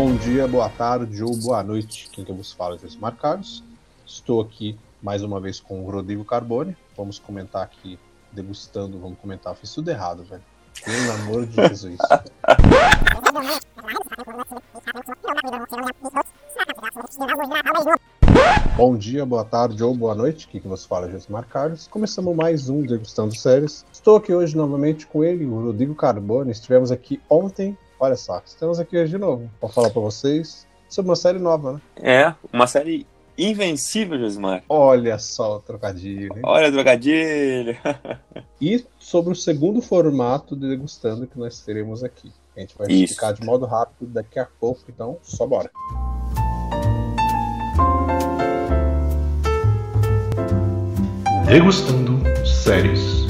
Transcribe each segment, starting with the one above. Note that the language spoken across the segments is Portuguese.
Bom dia, boa tarde ou boa noite. Quem que vos fala é Josimar Carlos. Estou aqui mais uma vez com o Rodrigo Carbone. Vamos comentar aqui, degustando, vamos comentar. Fiz tudo errado, velho. Pelo amor de Jesus. Bom dia, boa tarde ou boa noite. Aqui que você fala é Josimar Carlos. Começamos mais um Degustando Séries. Estou aqui hoje novamente com ele, o Rodrigo Carbone. Estivemos aqui ontem. Olha só, estamos aqui hoje de novo para falar para vocês sobre uma série nova, né? É, uma série invencível, Josimar. Olha só o trocadilho. Hein? Olha o trocadilho. e sobre o segundo formato de Degustando que nós teremos aqui. A gente vai Isso. explicar de modo rápido daqui a pouco, então só bora. Degustando séries.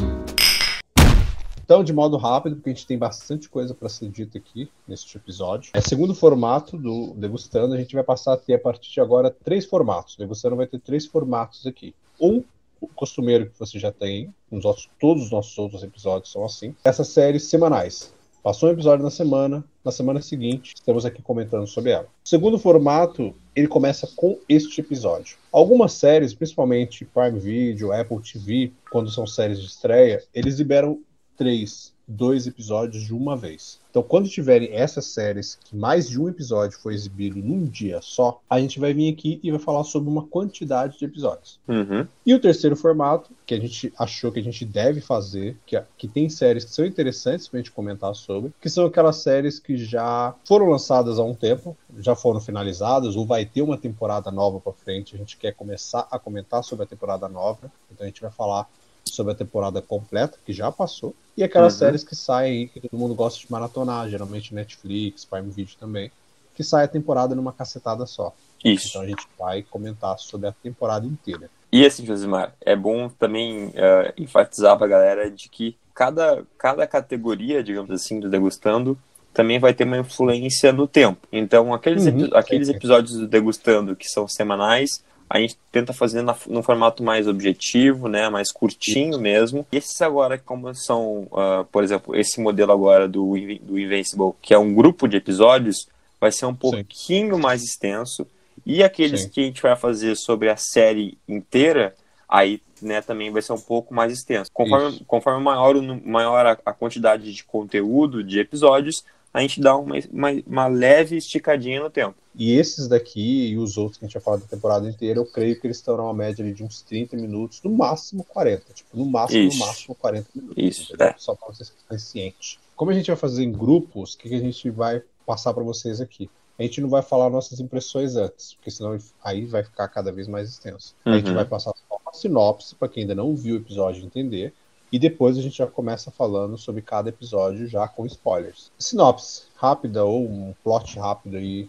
Então, de modo rápido, porque a gente tem bastante coisa para ser dita aqui neste episódio. É segundo formato do Degustando, a gente vai passar a ter a partir de agora três formatos. O Degustando vai ter três formatos aqui. Um, o costumeiro que você já tem, nos nossos- todos os nossos outros episódios são assim. Essas séries semanais. Passou um episódio na semana, na semana seguinte, estamos aqui comentando sobre ela. O segundo formato, ele começa com este episódio. Algumas séries, principalmente Prime Video, Apple TV, quando são séries de estreia, eles liberam três, dois episódios de uma vez. Então, quando tiverem essas séries que mais de um episódio foi exibido num dia só, a gente vai vir aqui e vai falar sobre uma quantidade de episódios. Uhum. E o terceiro formato, que a gente achou que a gente deve fazer, que, que tem séries que são interessantes pra gente comentar sobre, que são aquelas séries que já foram lançadas há um tempo, já foram finalizadas, ou vai ter uma temporada nova pra frente, a gente quer começar a comentar sobre a temporada nova, então a gente vai falar sobre a temporada completa, que já passou, e aquelas Uhum. séries que saem aí, que todo mundo gosta de maratonar, geralmente Netflix, Prime Video também, que sai a temporada numa cacetada só. Isso. Então a gente vai comentar sobre a temporada inteira. E assim, Josimar, é bom também eh, enfatizar pra galera de que cada, cada categoria, digamos assim, do Degustando também vai ter uma influência no tempo. Então, aqueles, Uhum, epi- aqueles episódios do Degustando que são semanais, a gente tenta fazer na, num formato mais objetivo, né, mais curtinho mesmo. E esses agora, como são, ah, por exemplo, esse modelo agora do, do Invincible, que é um grupo de episódios, vai ser um pouquinho mais extenso. E aqueles Sim. que a gente vai fazer sobre a série inteira, aí né, também vai ser um pouco mais extenso. Conforme, Isso. conforme maior, maior a, a quantidade de conteúdo, de episódios, a gente dá uma, uma, uma leve esticadinha no tempo. E esses daqui e os outros que a gente vai falar da temporada inteira, eu creio que eles estão numa média ali de uns 30 minutos, no máximo 40. Tipo, no máximo, Isso. no máximo 40 minutos. Isso, entendeu? é. Só para vocês ficarem cientes. Como a gente vai fazer em grupos, o que, que a gente vai passar para vocês aqui? A gente não vai falar nossas impressões antes, porque senão aí vai ficar cada vez mais extenso. A gente Uhum. vai passar só uma sinopse para quem ainda não viu o episódio entender. E depois a gente já começa falando sobre cada episódio já com spoilers. Sinopse rápida ou um plot rápido aí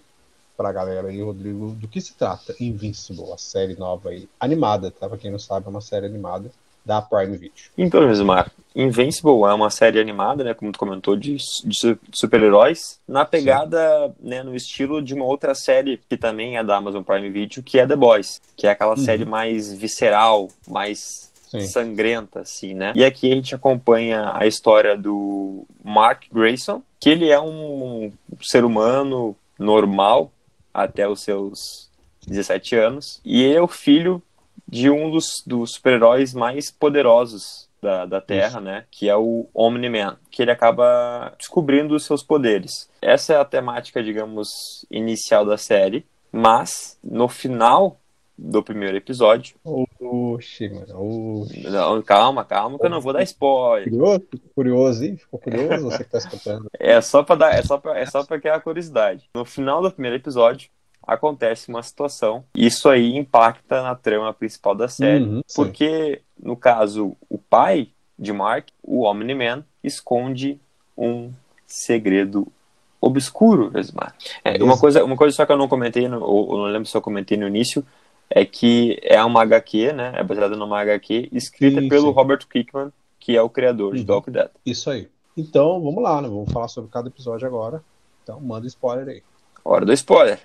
pra galera aí, Rodrigo, do que se trata Invincible, a série nova aí, animada, tá? Pra quem não sabe, é uma série animada da Prime Video. Então, Josimar, Invincible é uma série animada, né, como tu comentou, de, de su- super-heróis, na pegada, né, no estilo de uma outra série que também é da Amazon Prime Video, que é The Boys, que é aquela Uhum. série mais visceral, mais Sim. sangrenta, assim, né? E aqui a gente acompanha a história do Mark Grayson, que ele é um ser humano normal até os seus 17 anos, e ele é o filho de um dos, dos super-heróis mais poderosos da, da Terra, né? Que é o Omni-Man, que ele acaba descobrindo os seus poderes. Essa é a temática, digamos, inicial da série, mas no final do primeiro episódio, Oxi, mano. Oxi. não, calma, calma, que eu não vou dar spoiler. Curioso? Curioso, hein? Ficou curioso você que tá escutando? É só pra dar, é só pra, é só pra criar curiosidade. No final do primeiro episódio, acontece uma situação. Isso aí impacta na trama principal da série. Uhum, porque, no caso, o pai de Mark, o Omni-Man, esconde um segredo obscuro, Vesmar. É, uma, coisa, uma coisa só que eu não comentei, no, ou, ou não lembro se eu comentei no início, é que é uma HQ, né? É baseada numa HQ escrita Sim, pelo sim. Robert Kickman, que é o criador de Uhum. The Walking Dead. Isso aí. Então, vamos lá, né? Vamos falar sobre cada episódio agora. Então, manda spoiler aí. Hora do spoiler.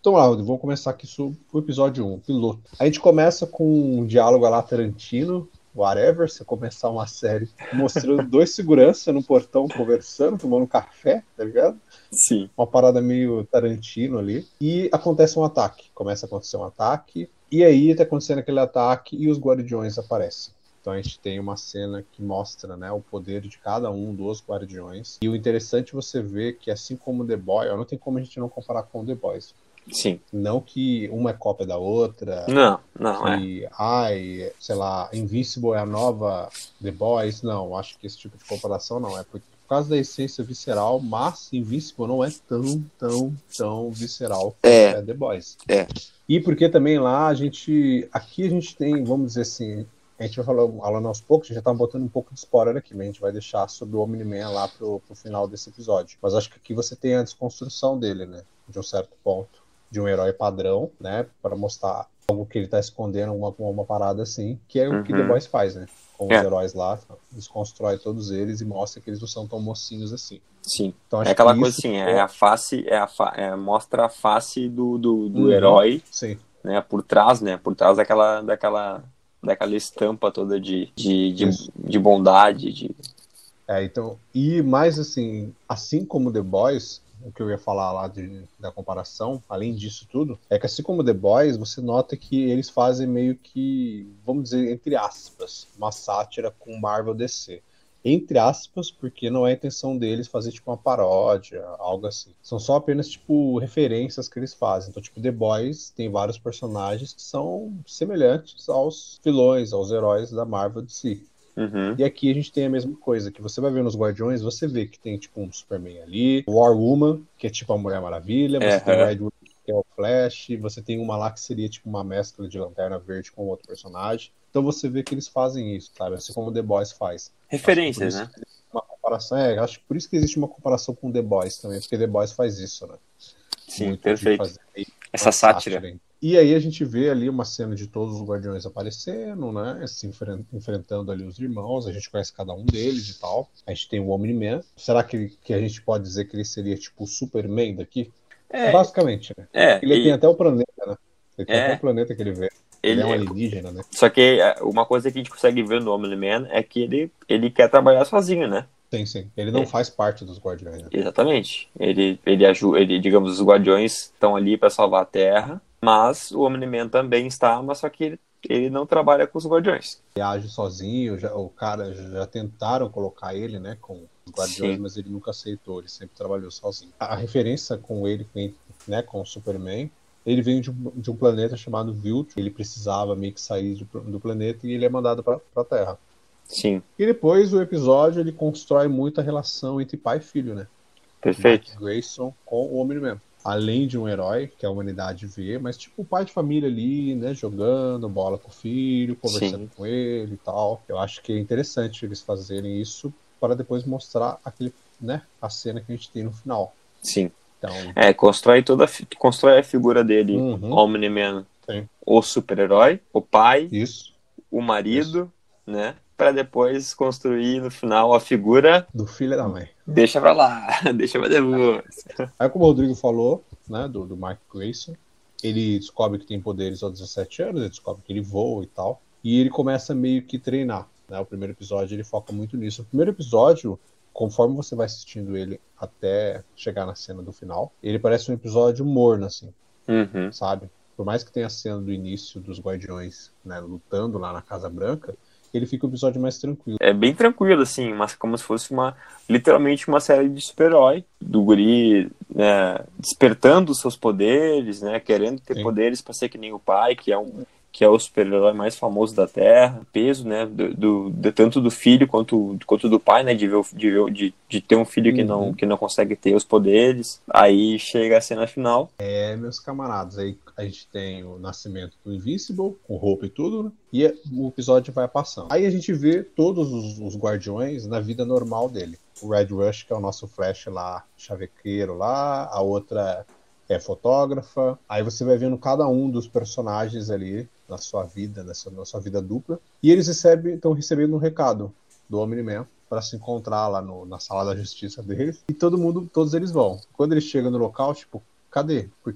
Então, lá, vamos começar aqui sobre o episódio 1, piloto. A gente começa com um diálogo lá Tarantino, whatever, você começar uma série mostrando dois seguranças no portão conversando, tomando café, tá ligado? Sim. Uma parada meio Tarantino ali. E acontece um ataque. Começa a acontecer um ataque. E aí tá acontecendo aquele ataque e os guardiões aparecem. Então a gente tem uma cena que mostra né, o poder de cada um dos guardiões. E o interessante é você ver que, assim como The Boy, não tem como a gente não comparar com The Boys. Sim. Não que uma é cópia da outra. Não, não, é. que, ai, sei lá, Invincible é a nova The Boys. Não, acho que esse tipo de comparação não. É por, por causa da essência visceral, mas Invincible não é tão, tão, tão visceral quanto É. é The Boys. É. E porque também lá a gente. Aqui a gente tem, vamos dizer assim. A gente vai falar- falando aos poucos, a gente já tá botando um pouco de spoiler aqui, mas a gente vai deixar sobre o Omni-Man lá pro, pro final desse episódio. Mas acho que aqui você tem a desconstrução dele, né? De um certo ponto. De um herói padrão, né? Para mostrar algo que ele tá escondendo, uma, uma parada assim, que é o que Uhum. The Boys faz, né? Com É. os heróis lá, desconstrói todos eles e mostra que eles não são tão mocinhos assim. Sim. Então, acho É aquela que coisa assim, foi- é a face, é a fa- é, mostra a face do, do, do Uhum. herói, Sim. né? Por trás, né? Por trás daquela, daquela, daquela estampa toda de, de, de, de bondade, de. É, então, e mais assim, assim como The Boys, o que eu ia falar lá de, da comparação, além disso tudo, é que assim como The Boys, você nota que eles fazem meio que, vamos dizer, entre aspas, uma sátira com Marvel DC. Entre aspas, porque não é a intenção deles fazer tipo uma paródia, algo assim. São só apenas tipo referências que eles fazem. Então, tipo, The Boys tem vários personagens que são semelhantes aos vilões, aos heróis da Marvel DC. Uhum. E aqui a gente tem a mesma coisa, que você vai ver nos Guardiões, você vê que tem tipo um Superman ali, War Woman, que é tipo a Mulher Maravilha, você É, tem o é. Red Hood, que é o Flash, você tem uma lá que seria tipo uma mescla de Lanterna Verde com outro personagem. Então você vê que eles fazem isso, sabe? Assim como The Boys faz. Referências, né? Uma comparação, é, acho que por isso que existe uma comparação com The Boys também, porque The Boys faz isso, né? Sim, Muito perfeito. Essa sátira. aí. E aí a gente vê ali uma cena de todos os guardiões aparecendo, né? Se enfren- enfrentando ali os irmãos, a gente conhece cada um deles e tal. A gente tem o Omni-Man. Será que, que a gente pode dizer que ele seria tipo o Superman daqui? É, Basicamente, né? é, Ele e- tem até o planeta, né? Ele tem É. até o planeta que ele vê. ele, Ele, é um alienígena, né? Só que é, uma coisa que a gente consegue ver no Omni-Man é que ele, ele quer trabalhar sozinho, né? Sim, sim. Ele não É. faz parte dos guardiões, né? Exatamente. Ele, ele ajuda, ele, digamos, os guardiões estão ali para salvar a Terra, mas o Omni-Man também está, mas só que ele, ele não trabalha com os guardiões. Ele age sozinho, já- o cara já tentaram colocar ele, né, com os guardiões, Sim. mas ele nunca aceitou, ele sempre trabalhou sozinho. A, a referência com ele, com- né, com o Superman, ele veio de um, de um planeta chamado Viltrum, ele precisava meio que sair de- do planeta e ele é mandado para a Terra. Sim, E depois o episódio ele constrói muito a relação entre pai e filho, né? perfeito. Mark Grayson com o Omni-Man. Além de um herói que a humanidade vê, mas tipo o pai de família ali, né, jogando bola com o filho, conversando Sim. com ele e tal. Eu acho que é interessante eles fazerem isso para depois mostrar aquele, né, a cena que a gente tem no final. Sim. Então, É, constrói toda constrói a figura dele, Uhum. Omni-Man, o super-herói, o pai, isso o marido, né? Para depois construir no final a figura. do filho da mãe. Deixa pra lá, deixa pra depois. Aí como o Rodrigo falou, né, do, do Mark Grayson, ele descobre que tem poderes aos 17 anos, ele descobre que ele voa e tal, e ele começa meio que treinar, né? O primeiro episódio ele foca muito nisso. O primeiro episódio, conforme você vai assistindo ele até chegar na cena do final, ele parece um episódio morno, assim, Uhum. sabe? Por mais que tenha a cena do início dos Guardiões, né, lutando lá na Casa Branca, ele fica um episódio mais tranquilo. É bem tranquilo, assim, mas como se fosse uma. Literalmente uma série de super-herói. Do guri né, despertando os seus poderes, né? Querendo ter Sim. poderes para ser que nem o pai, que é um. Que é o super-herói mais famoso da Terra, peso, né? Do, do- de- tanto do filho quanto, quanto do pai, né? De, ver, de, ver, de, de ter um filho que, não, Uhum. que não consegue ter os poderes. Aí chega a cena final. É, meus camaradas, aí a gente tem o nascimento do Invincible, com roupa e tudo, né? E o episódio vai passando. Aí a gente vê todos os, os guardiões na vida normal dele. O Red Rush, que é o nosso Flash lá, chavequeiro lá, a outra é fotógrafa. Aí você vai vendo cada um dos personagens ali na sua vida, nessa, na sua vida dupla. E eles recebem, estão recebendo um recado do Omni-Man para se encontrar lá no- na sala da justiça deles. E todo mundo, todos eles vão. Quando eles chegam no local, tipo, cadê? Por-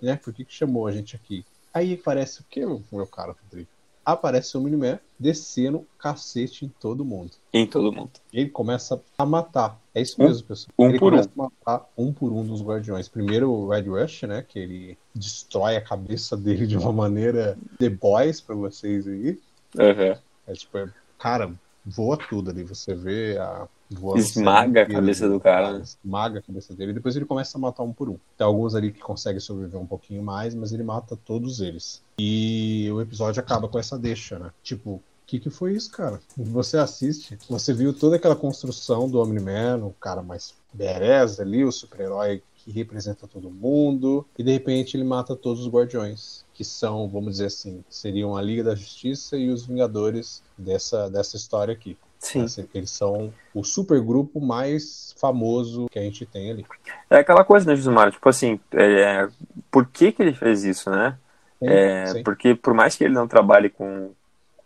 né, por que, que chamou a gente aqui? Aí aparece o que, meu caro Rodrigo? Aparece o Miniman descendo cacete em todo mundo. Em todo mundo. Ele começa a matar. É isso Um- mesmo, pessoal. um ele por começa a matar um por um dos guardiões. Primeiro o Red Rush, né? Que ele destrói a cabeça dele de uma maneira The Boys pra vocês aí. Aham. É tipo, é- cara, voa tudo ali. Você vê a. voando Esmaga a cabeça do cara, né? Esmaga a cabeça dele. Depois ele começa a matar um por um. Tem alguns ali que conseguem sobreviver um pouquinho mais, mas ele mata todos eles. E o episódio acaba com essa deixa, né? Tipo, que, que foi isso, cara? Você assiste, você viu toda aquela construção do Omni-Man, o cara mais badass ali, o super-herói que representa todo mundo, e de repente ele mata todos os guardiões, que são, vamos dizer assim, seriam a Liga da Justiça e os Vingadores dessa, dessa história aqui. Sim. Eles são o supergrupo mais famoso que a gente tem ali. É aquela coisa, né, Josimar? Tipo assim, é, por que que ele fez isso, né? É, Sim. porque por mais que ele não trabalhe com.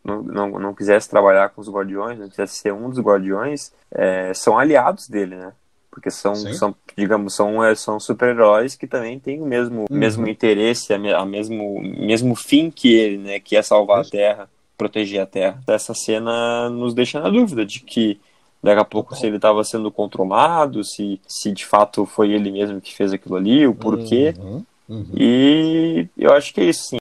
Não, não, não quisesse trabalhar com os guardiões, não quisesse ser um dos guardiões, é, são aliados dele, né? Porque são, Sim. são digamos, são, é, são super-heróis que também têm o mesmo, Uhum. mesmo interesse, a, a mesmo, mesmo fim que ele, né? Que é salvar Isso. a Terra, proteger a Terra. Essa cena nos deixa na dúvida de que daqui a pouco se ele estava sendo controlado, se, se de fato foi ele mesmo que fez aquilo ali, o porquê. Uhum, uhum. E eu acho que é isso, sim.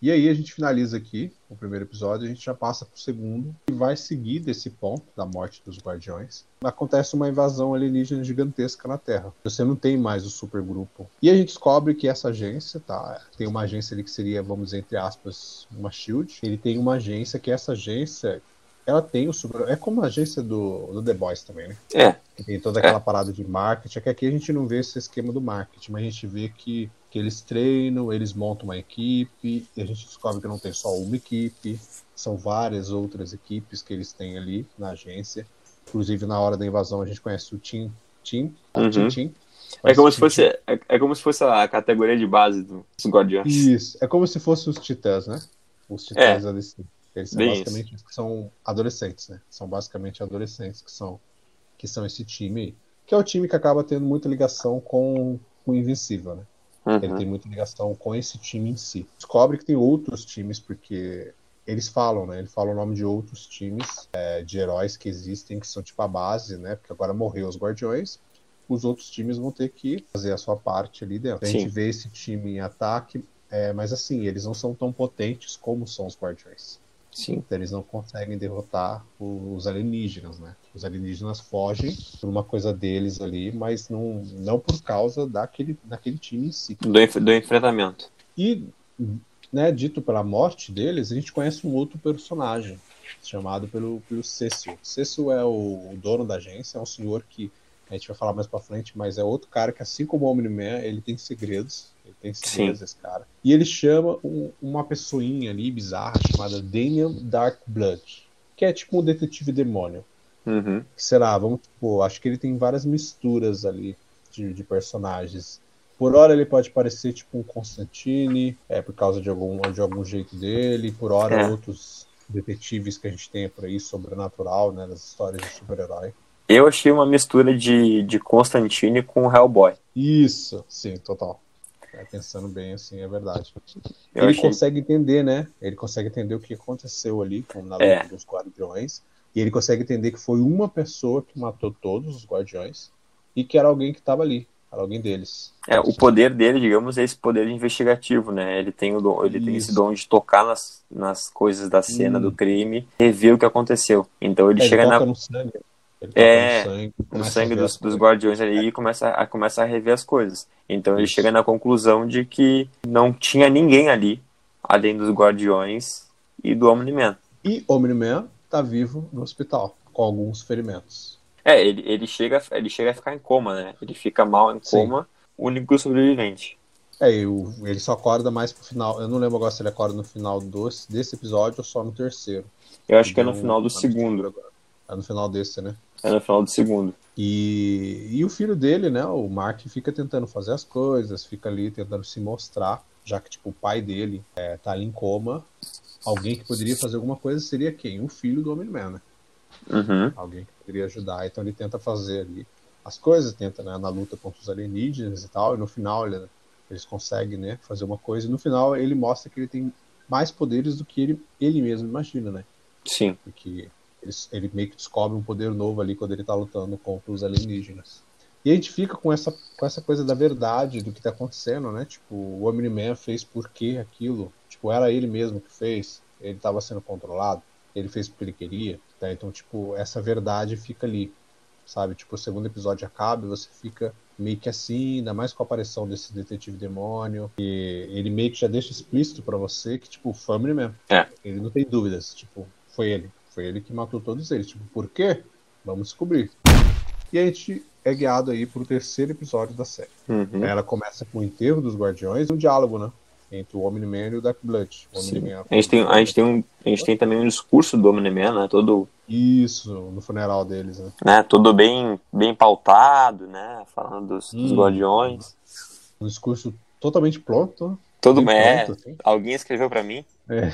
E aí a gente finaliza aqui o primeiro episódio, a gente já passa pro segundo e vai seguir desse ponto da morte dos guardiões. Acontece uma invasão alienígena gigantesca na Terra. Você não tem mais o supergrupo. E a gente descobre que essa agência, tá? Tem uma agência ali que seria, vamos dizer, entre aspas, uma shield. Ele tem uma agência que essa agência ela tem o super. É como a agência do, do The Boys também, né? É, Que tem toda aquela parada de marketing. É que aqui a gente não vê esse esquema do marketing, mas a gente vê que, que eles treinam, eles montam uma equipe, e a gente descobre que não tem só uma equipe, são várias outras equipes que eles têm ali na agência. Inclusive, na hora da invasão, a gente conhece o Tim. Tim? Uhum. Tim, Tim. é como se fosse, é, é como se fosse a categoria de base do- dos Guardiões. Isso, é como se fossem os titãs, né? Os titãs da DC. Eles são Bem basicamente que são adolescentes, né? São basicamente adolescentes que são, que são esse time aí. Que é o time que acaba tendo muita ligação com, com o Invencível, né? Ele Uhum. tem muita ligação com esse time em si. Descobre que tem outros times, porque eles falam, né? Ele fala o nome de outros times é, de heróis que existem, que são tipo a base, né? Porque agora morreu os Guardiões. Os outros times vão ter que fazer a sua parte ali dentro. A Sim. gente vê esse time em ataque, é, mas assim, eles não são tão potentes como são os Guardiões. Sim. Então, eles não conseguem derrotar os alienígenas, né? Os alienígenas fogem por uma coisa deles ali, mas não, não por causa daquele, daquele time em si. Do, do enfrentamento. E, né, dito pela morte deles, a gente conhece um outro personagem chamado pelo, pelo Cecil. Cecil é o, o dono da agência, é um senhor que a gente vai falar mais pra frente, mas é outro cara que, assim como o Omni-Man, ele tem segredos. Ele tem segredos, esse cara. E ele chama um- uma pessoinha ali bizarra chamada Daniel Darkblood, que é tipo um detetive demônio. Uhum. Sei lá, vamos, tipo, acho que ele tem várias misturas ali de, de personagens. Por hora ele pode parecer tipo um Constantine, é por causa de algum, de algum jeito dele, por hora É. outros detetives que a gente tem por aí, sobrenatural, né, das histórias de super-herói. Eu achei uma mistura de, de Constantine com Hellboy. Isso, sim, total. É, pensando bem assim, é verdade. Eu ele achei. consegue entender, né? Ele consegue entender o que aconteceu ali com na luta É. dos guardiões. E ele consegue entender que foi uma pessoa que matou todos os guardiões e que era alguém que estava ali, era alguém deles. É, o poder dele, digamos, é esse poder investigativo, né? Ele tem, o dom, ele tem esse dom de tocar nas, nas coisas da cena Hum. do crime e ver o que aconteceu. Então ele É, chega toca na, Ele É, toca no sangue, no sangue dos, dos guardiões ali e começa a, começa a rever as coisas. Então ele Isso. chega na conclusão de que não tinha ninguém ali, além dos guardiões e do Omni-Man. E Omni-Man tá vivo no hospital, com alguns ferimentos. É, ele, ele, chega, ele chega a ficar em coma, né? Ele fica mal em Sim. coma, único sobrevivente. É, ele só acorda mais pro final. Eu não lembro agora se ele acorda no final dos, desse episódio ou só no terceiro. Eu acho que é no final do segundo. agora. É no final desse, né? É no final do segundo. E, e o filho dele, né, o Mark, fica tentando fazer as coisas, fica ali tentando se mostrar, já que tipo, o pai dele é, tá ali em coma. Alguém que poderia fazer alguma coisa seria quem? O filho do Homem-Man, né? Uhum. Alguém que poderia ajudar. Então ele tenta fazer ali as coisas, tenta né, na luta contra os alienígenas e tal, e no final ele, Eles conseguem, né, fazer uma coisa. E no final ele mostra que ele tem mais poderes do que ele, ele mesmo imagina, né? Sim. Porque ele, ele meio que descobre um poder novo ali quando ele tá lutando contra os alienígenas. E a gente fica com essa, com essa coisa da verdade do que tá acontecendo, né? Tipo, o Omni-Man fez por que aquilo? Tipo, era ele mesmo que fez? Ele estava sendo controlado? Ele fez porque ele queria? Tá? Então, tipo, essa verdade fica ali, sabe? Tipo, o segundo episódio acaba e você fica meio que assim, ainda mais com a aparição desse detetive demônio, e ele meio que já deixa explícito para você que, tipo, foi mesmo. É. Ele não tem dúvidas, tipo, foi ele. Foi ele que matou todos eles. Tipo, por quê? Vamos descobrir. E a gente é guiado aí pro terceiro episódio da série. Uhum. Ela começa com o enterro dos guardiões e um diálogo, né? Entre o Omni-Man e o Dark Blood. O. Omni-Man- A gente tem, a gente tem, um, a gente tem também um discurso do Omni-Man, né? Todo, Isso, no funeral deles, né? né? Todo bem, bem pautado, né? Falando dos, dos Hum. guardiões. Um discurso totalmente pronto, né? Todo Bem é, pronto, assim. Alguém escreveu pra mim? É.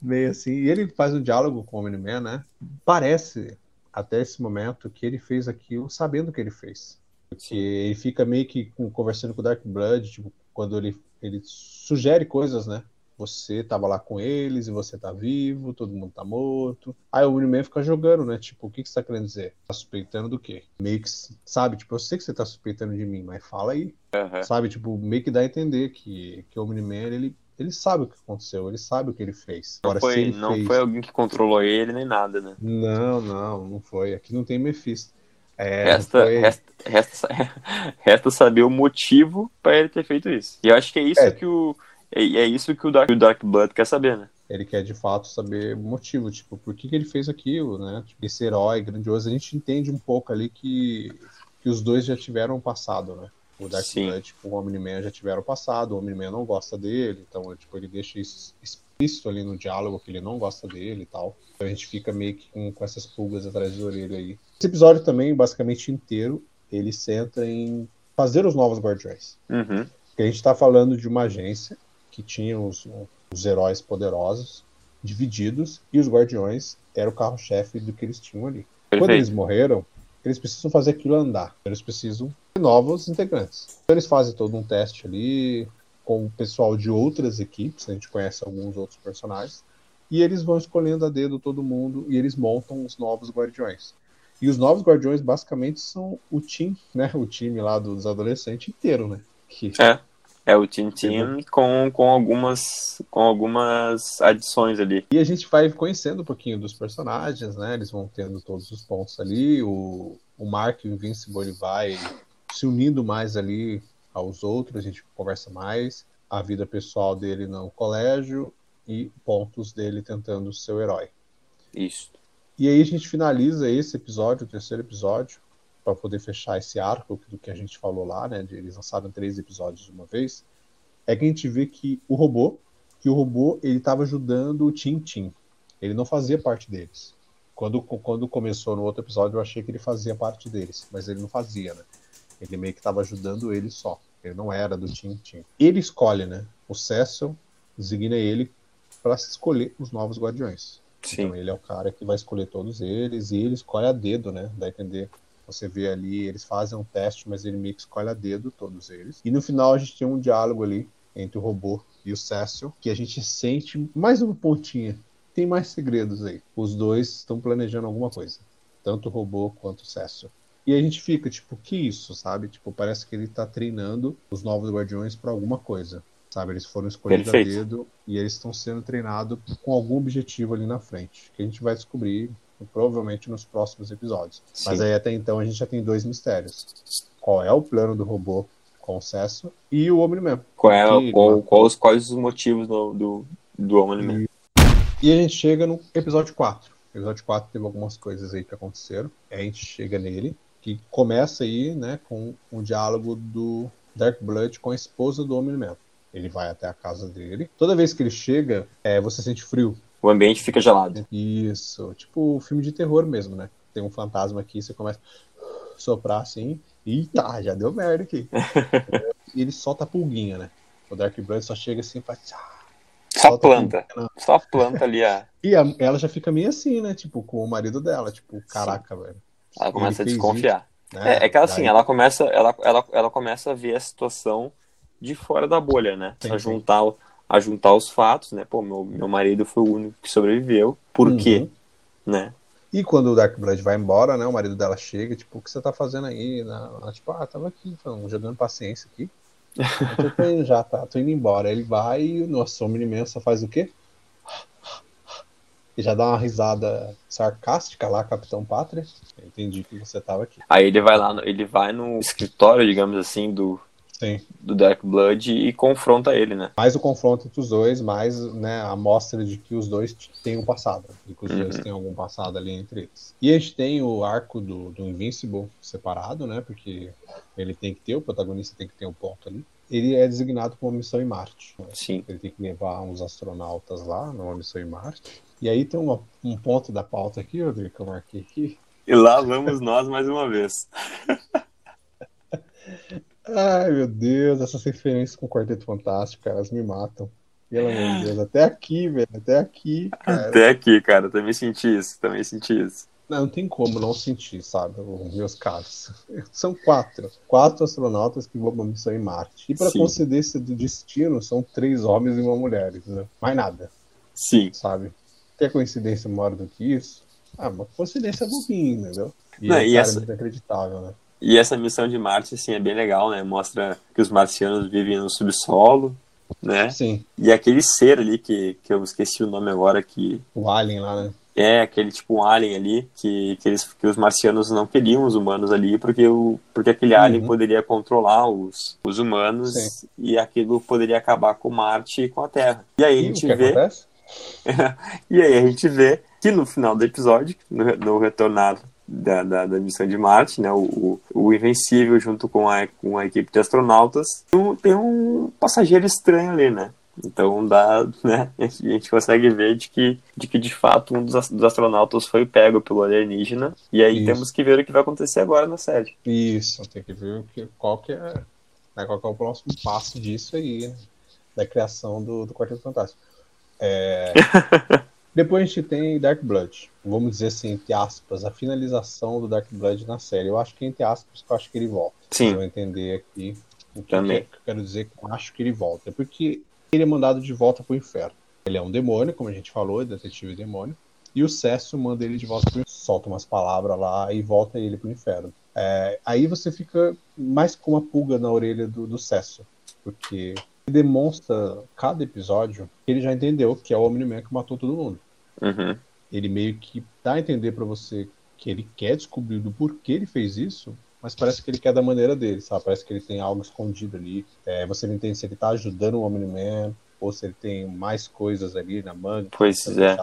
Meio assim. E ele faz um diálogo com o Omni-Man, né? Parece, até esse momento, que ele fez aquilo sabendo o que ele fez. Porque ele fica meio que conversando com o Dark Blood, tipo, quando ele, ele sugere coisas, né? Você tava lá com eles e você tá vivo, todo mundo tá morto. Aí o Omni-Man fica jogando, né? Tipo, o que, que você tá querendo dizer? Tá suspeitando do quê? Meio que, sabe? Tipo, eu sei que você tá suspeitando de mim, mas fala aí. Aham. Sabe? Tipo, meio que dá a entender que, que o Omni-Man, ele, ele sabe o que aconteceu, ele sabe o que ele fez. Não, Agora, se foi, ele não fez- foi alguém que controlou ele nem nada, né? Não, não, não foi. Aqui não tem Mephisto. É, Resta, foi- resta, resta, resta saber o motivo pra ele ter feito isso. E eu acho que é isso É. que o. É, é isso que o Dark, o Dark Blood quer saber, né? Ele quer de fato saber o motivo, tipo, por que, que ele fez aquilo, né? Tipo, esse herói grandioso, a gente entende um pouco ali que, que os dois já tiveram passado, né? O Dark Sim. Tipo, o Omni-Man já tiveram passado, o Omni-Man não gosta dele, então tipo, ele deixa isso explícito ali no diálogo que ele não gosta dele e tal. Então a gente fica meio que com, com essas pulgas atrás da orelha aí. Esse episódio também, basicamente inteiro, ele centra em fazer os novos Guardiões. Uhum. Porque a gente está falando de uma agência que tinha os, os heróis poderosos divididos e os guardiões eram o carro-chefe do que eles tinham ali. Quando Perfeito. eles morreram, eles precisam fazer aquilo andar. Eles precisam de novos integrantes. Então eles fazem todo um teste ali com o pessoal de outras equipes, a gente conhece alguns outros personagens, e eles vão escolhendo a dedo todo mundo e eles montam os novos guardiões. E os novos guardiões basicamente são o time, né? O time lá dos adolescentes inteiro, né? Que É. É o Team com, com, algumas, com algumas adições ali. E a gente vai conhecendo um pouquinho dos personagens, né? Eles vão tendo todos os pontos ali. O, o Mark e o Invincible ele vai se unindo mais ali aos outros, a gente conversa mais. A vida pessoal dele no colégio e pontos dele tentando ser o herói. Isso. E aí a gente finaliza esse episódio, o terceiro episódio, para poder fechar esse arco do que a gente falou lá, né? De eles lançaram três episódios de uma vez. É que a gente vê que o robô, que o robô ele estava ajudando o Tim Tim. Ele não fazia parte deles. Quando, quando começou no outro episódio, eu achei que ele fazia parte deles, mas ele não fazia, né? Ele meio que estava ajudando ele só. Ele não era do Tim Tim. Ele escolhe, né? O Cecil designa ele para escolher os novos guardiões. Sim. Então ele é o cara que vai escolher todos eles e ele escolhe a dedo, né? Dá a entender. Você vê ali, eles fazem um teste, mas ele meio que escolhe a dedo todos eles. E no final a gente tem um diálogo ali entre o robô e o Cecil, que a gente sente mais uma pontinha. Tem mais segredos aí. Os dois estão planejando alguma coisa. Tanto o robô quanto o Cecil. E a gente fica, tipo, que isso, sabe? Tipo, parece que ele tá treinando os novos guardiões para alguma coisa. Sabe? Eles foram escolhidos Perfeito. a dedo e eles estão sendo treinados com algum objetivo ali na frente. Que a gente vai descobrir provavelmente nos próximos episódios. Sim. Mas aí até então a gente já tem dois mistérios. Qual é o plano do robô com o Cesso e o Omni-Man. Qual é, Que- qual, qual os, quais os motivos do, do, do Omni-Man? E a gente chega no episódio 4. O episódio 4 teve algumas coisas aí que aconteceram. A gente chega nele, que começa aí, né, com o diálogo do Dark Blood com a esposa do Omni-Man. Ele vai até a casa dele. Toda vez que ele chega, é, você sente frio. O ambiente fica gelado. Isso, tipo filme de terror mesmo, né? Tem um fantasma aqui, você começa a soprar assim, e tá, já deu merda aqui. e ele solta a pulguinha, né? O Dark Blood só chega assim e faz. Só planta. pulguinha, Só planta ali a. E a- ela já fica meio assim, né? Tipo, com o marido dela, tipo, caraca, velho. Ela começa a desconfiar. isso, né? É, é que ela, assim, Daí- ela começa, ela, ela, ela começa a ver a situação de fora da bolha, né? Sim, sim. juntar, a juntar os fatos, né? Pô, meu, meu marido foi o único que sobreviveu. Por quê? Uhum. Né? E quando o Dark Blood vai embora, né? O marido dela chega, tipo, o que você tá fazendo aí? Ela, tipo, ah, tava aqui, falando, jogando paciência aqui. Eu tô indo já, tá? Tô indo embora. Ele vai e o nosso Omni-Man só faz o quê? E já dá uma risada sarcástica lá, Capitão Pátria. Eu entendi que você tava aqui. Aí ele vai lá, ele vai no escritório, digamos assim, do, Sim. do Dark Blood e confronta ele, né? Mais o confronto entre os dois, mais né, a mostra de que os dois têm um passado. E que os Uhum. dois têm algum passado ali entre eles. E a gente tem o arco do, do Invincible separado, né? Porque ele tem que ter, o protagonista tem que ter um ponto ali. Ele é designado para uma missão em Marte. né? Sim. Ele tem que levar uns astronautas lá numa missão em Marte. E aí tem uma- um ponto da pauta aqui, Rodrigo, que eu marquei aqui. E lá vamos nós mais uma vez. Ai, meu Deus, essas referências com o Quarteto Fantástico, cara, elas me matam. Pelo amor de Deus, até aqui, velho, até aqui, cara. Até aqui, cara, também senti isso, também senti isso. Não, não tem como não sentir, sabe, os meus caros. São quatro. Quatro astronautas que vão pra uma missão em Marte. E para esse do destino, são três homens e uma mulher, entendeu? Mais nada, Sim. sabe? Quer coincidência maior do que isso? Ah, uma coincidência bobinha, entendeu? E, Não, é, e cara, essa- muito acreditável, né? E essa missão de Marte, assim, é bem legal, né? Mostra que os marcianos vivem no subsolo, né? Sim, E aquele ser ali, que, que eu esqueci o nome agora, que o Alien lá, né? é aquele tipo um alien ali, que, que, eles, que os marcianos não queriam os humanos ali, porque, o, porque aquele alien Uhum. poderia controlar os, os humanos Sim. e aquilo poderia acabar com Marte e com a Terra. E aí a E o gente que vê? E aí a gente vê que no final do episódio, no, no retornar da, da, da missão de Marte, né, o, o, Invencível junto com a, com a equipe de astronautas, tem um- passageiro estranho ali, né? Então dá, né, a gente, consegue ver de que, de que de fato um dos, dos astronautas foi pego pelo alienígena, e aí Isso. temos que ver o que vai acontecer agora na série. Isso, tem que ver o que, qual, que é, né, qual que é o próximo passo disso aí, né, da criação do, do Quarteto Fantástico. É, Depois a gente tem Dark Blood. Vamos dizer assim, entre aspas, a finalização do Dark Blood na série. Eu acho que entre aspas, eu acho que ele volta. Sim. Eu vou entender aqui o que, Também. que eu quero dizer que eu acho que ele volta. Porque ele é mandado de volta pro inferno. Ele é um demônio, como a gente falou, é detetive demônio. E o Cécio manda ele de volta pro inferno. Solta umas palavras lá e volta ele pro inferno. É, aí você fica mais com uma pulga na orelha do, do Cécio. Porque ele demonstra, cada episódio, que ele já entendeu que é o Omni-Man que matou todo mundo Uhum. ele meio que dá a entender pra você que ele quer descobrir do porquê ele fez isso, mas parece que ele quer da maneira dele, sabe? Parece que ele tem algo escondido ali. É, você não entende se ele tá ajudando o Omni-Man ou se ele tem mais coisas ali na manga. Pois é.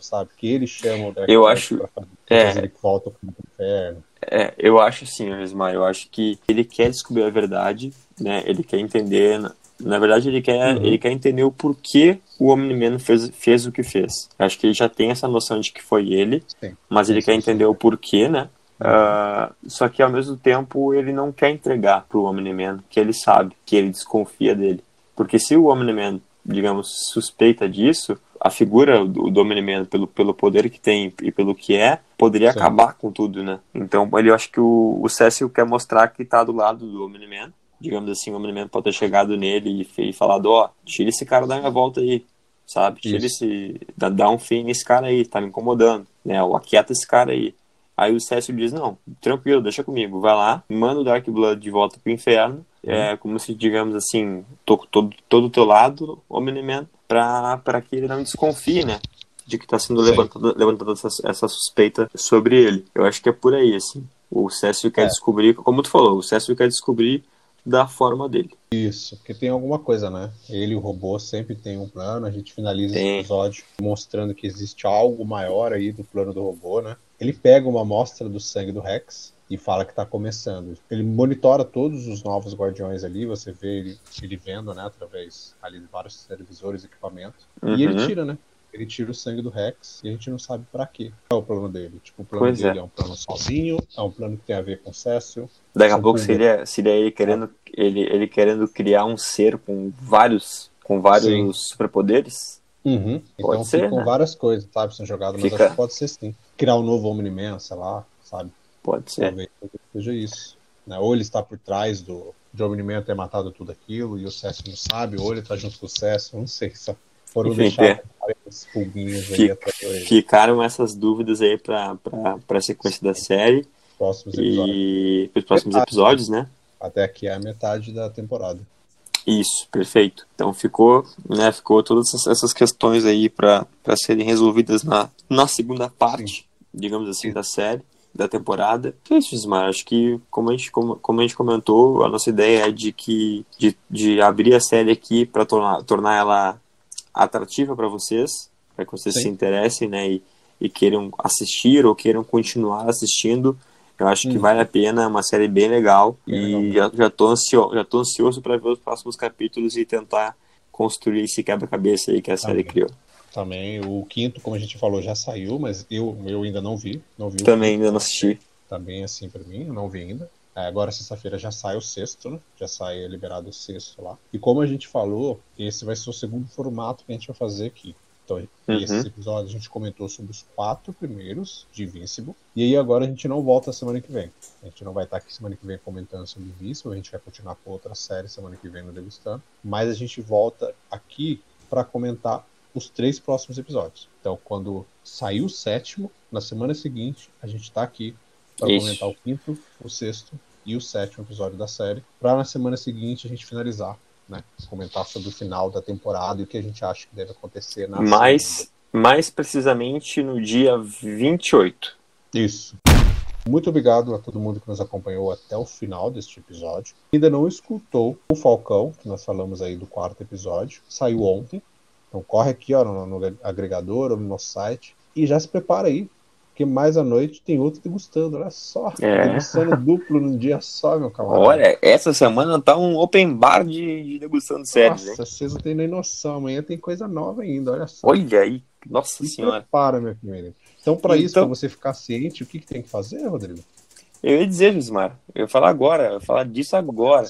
sabe? Que ele chama o Dark Eu Knight acho- pra fazer, é. ele volta pro inferno. É, eu acho assim, Osmar, eu acho que ele quer descobrir a verdade, né? Ele quer entender, na, verdade ele quer, Uhum. ele quer entender o porquê o Omni-Man fez, fez o que fez. Acho que ele já tem essa noção de que foi ele, Sim. mas ele Sim, quer entender o porquê, né? Uhum. Ah, só que ao mesmo tempo ele não quer entregar pro Omni-Man que ele sabe, que ele desconfia dele. Porque se o Omni-Man, digamos, suspeita disso, a figura do, do Omni-Man, pelo, pelo poder que tem e pelo que é, poderia Sim. acabar com tudo, né? Então ele eu acho que o, o Cecil quer mostrar que tá do lado do Omni-Man. Digamos assim, o Omni-Man pode ter chegado nele e, e falado, ó, tira esse cara da minha volta aí, sabe? Tira Isso. esse... Dá, dá um fim nesse cara aí, tá me incomodando, né? Ou aquieta esse cara aí. Aí o Cécio diz, não, tranquilo, deixa comigo, vai lá, manda o Dark Blood de volta pro inferno, é como se, digamos assim, tô todo, todo o teu lado, Omni-Man, pra, pra que ele não desconfie, né? De que tá sendo levantada levantada essa, essa suspeita sobre ele. Eu acho que é por aí, assim. O Cécio quer É. descobrir, como tu falou, o Cécio quer descobrir da forma dele. Isso, porque tem alguma coisa, né? Ele e o robô sempre tem um plano, a gente finaliza esse Tem. episódio mostrando que existe algo maior aí do plano do robô, né? Ele pega uma amostra do sangue do Rex e fala que tá começando. Ele monitora todos os novos guardiões ali, você vê ele, ele vendo, né, através ali de vários televisores e equipamentos. E ele Uhum. tira, né? Ele tira o sangue do Rex e a gente não sabe pra quê. Qual é o plano dele? Tipo, o plano Pois dele é. é. um plano sozinho, é um plano que tem a ver com o Cécio. Daqui a pouco com- seria, seria ele querendo ele, ele querendo criar um ser com vários com vários superpoderes. Uhum. Então Pode ser, ficam né? várias coisas, sabe, sendo jogadas, mas Fica- acho que pode ser sim. Criar um novo Omni-Man, sei lá, sabe? Pode ser. Talvez seja isso. Né? Ou ele está por trás do, de Omni-Man ter matado tudo aquilo e o Cécio não sabe, ou ele tá junto com o Cécio, não sei. Só foram Enfim, deixar esses pulguinhos aí Fica- orelha. Ficaram essas dúvidas aí pra, pra sequência da série próximos episódios. e pros próximos episódios, né? Até aqui é a metade da temporada. Isso, perfeito. Então ficou, né, ficou todas essas- questões aí para serem resolvidas na, na segunda parte, digamos assim, Sim. da série, da temporada. É isso, Ismar. Acho que, como a gente, como, como a gente comentou, a nossa ideia é de que de, de abrir a série aqui para tornar, tornar ela atrativa para vocês, para que vocês Sim. se interessem, né, e, e queiram assistir ou queiram continuar assistindo. Eu acho que Hum. vale a pena, é uma série bem legal. E já, já, tô ansio, já tô ansioso para ver os próximos capítulos e tentar construir esse quebra-cabeça aí que a série Também. criou. Também o quinto, como a gente falou, já saiu, mas eu, eu ainda não vi. Não vi Também ainda não assisti. Bem assim pra mim, eu não vi ainda. É, agora, sexta-feira, já sai o sexto, né? Já sai liberado o sexto lá. E como a gente falou, esse vai ser o segundo formato que a gente vai fazer aqui. Então, Uhum. esse episódio a gente comentou sobre os quatro primeiros de Invincible. E aí agora a gente não volta semana que vem. A gente não vai estar aqui semana que vem comentando sobre Invincible, a gente vai continuar com outra série semana que vem no Degustando. Mas a gente volta aqui para comentar os três próximos episódios. Então, quando sair o sétimo, na semana seguinte, a gente está aqui para comentar o quinto, o sexto e o sétimo episódio da série, para na semana seguinte a gente finalizar, né? Comentar sobre o final da temporada e o que a gente acha que deve acontecer na Mais, mais precisamente no dia 28. segunda. Isso. Muito obrigado a todo mundo que nos acompanhou até o final deste episódio. Ainda não escutou o Falcão, que nós falamos aí do quarto episódio, saiu ontem. Então corre aqui ó, no, no agregador ou no nosso site e já se prepara aí, porque mais à noite tem outro degustando. Olha só, É. degustando duplo num dia só, meu camarada. Olha, essa semana tá um open bar de, de degustação de séries, hein? Nossa, vocês não têm nem noção. Amanhã tem coisa nova ainda, olha só. Olha aí, nossa Se senhora. prepara, meu querido. Então, para isso, Então- para você ficar ciente, o que, que tem que fazer, Rodrigo? Eu ia dizer, Gismar, eu ia falar agora, eu ia falar disso agora.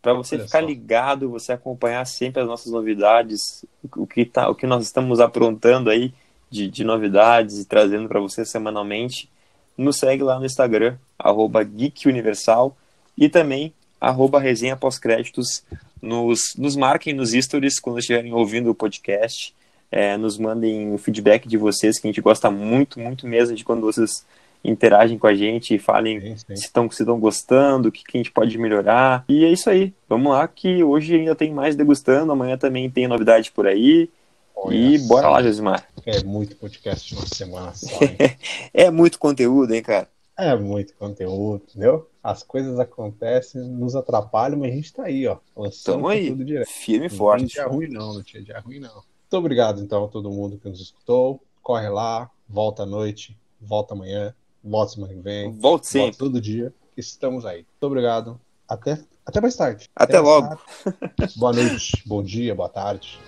Pra você Olha ficar só. ligado, você acompanhar sempre as nossas novidades, o que, tá, o que nós estamos aprontando aí de, de novidades e trazendo para você semanalmente, nos segue lá no Instagram, arroba Geek Universal, e também arroba resenha pós-créditos. Nos, nos marquem nos stories quando estiverem ouvindo o podcast. É, nos mandem o feedback de vocês, que a gente gosta muito, muito mesmo de quando vocês interagem com a gente e falem Sim, sim. se estão se gostando, o que, que a gente pode melhorar. E é isso aí. Vamos lá, que hoje ainda tem mais degustando, amanhã também tem novidade por aí. Olha e bora só. lá, Josimar. É muito podcast numa semana só. É muito conteúdo, hein, cara? é muito conteúdo, entendeu? As coisas acontecem, nos atrapalham, mas a gente tá aí, ó. Lançando Tamo aí. tudo direto. Firme e Não forte. tinha dia ruim, não, não tinha dia ruim, não. Muito obrigado, então, a todo mundo que nos escutou. Corre lá, volta à noite, volta amanhã, volta semana que vem. Volte Volta sempre. todo dia. Estamos aí. Muito obrigado. Até, até mais tarde. Até mais logo. tarde. Boa noite, bom dia, boa tarde.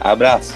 Abraço.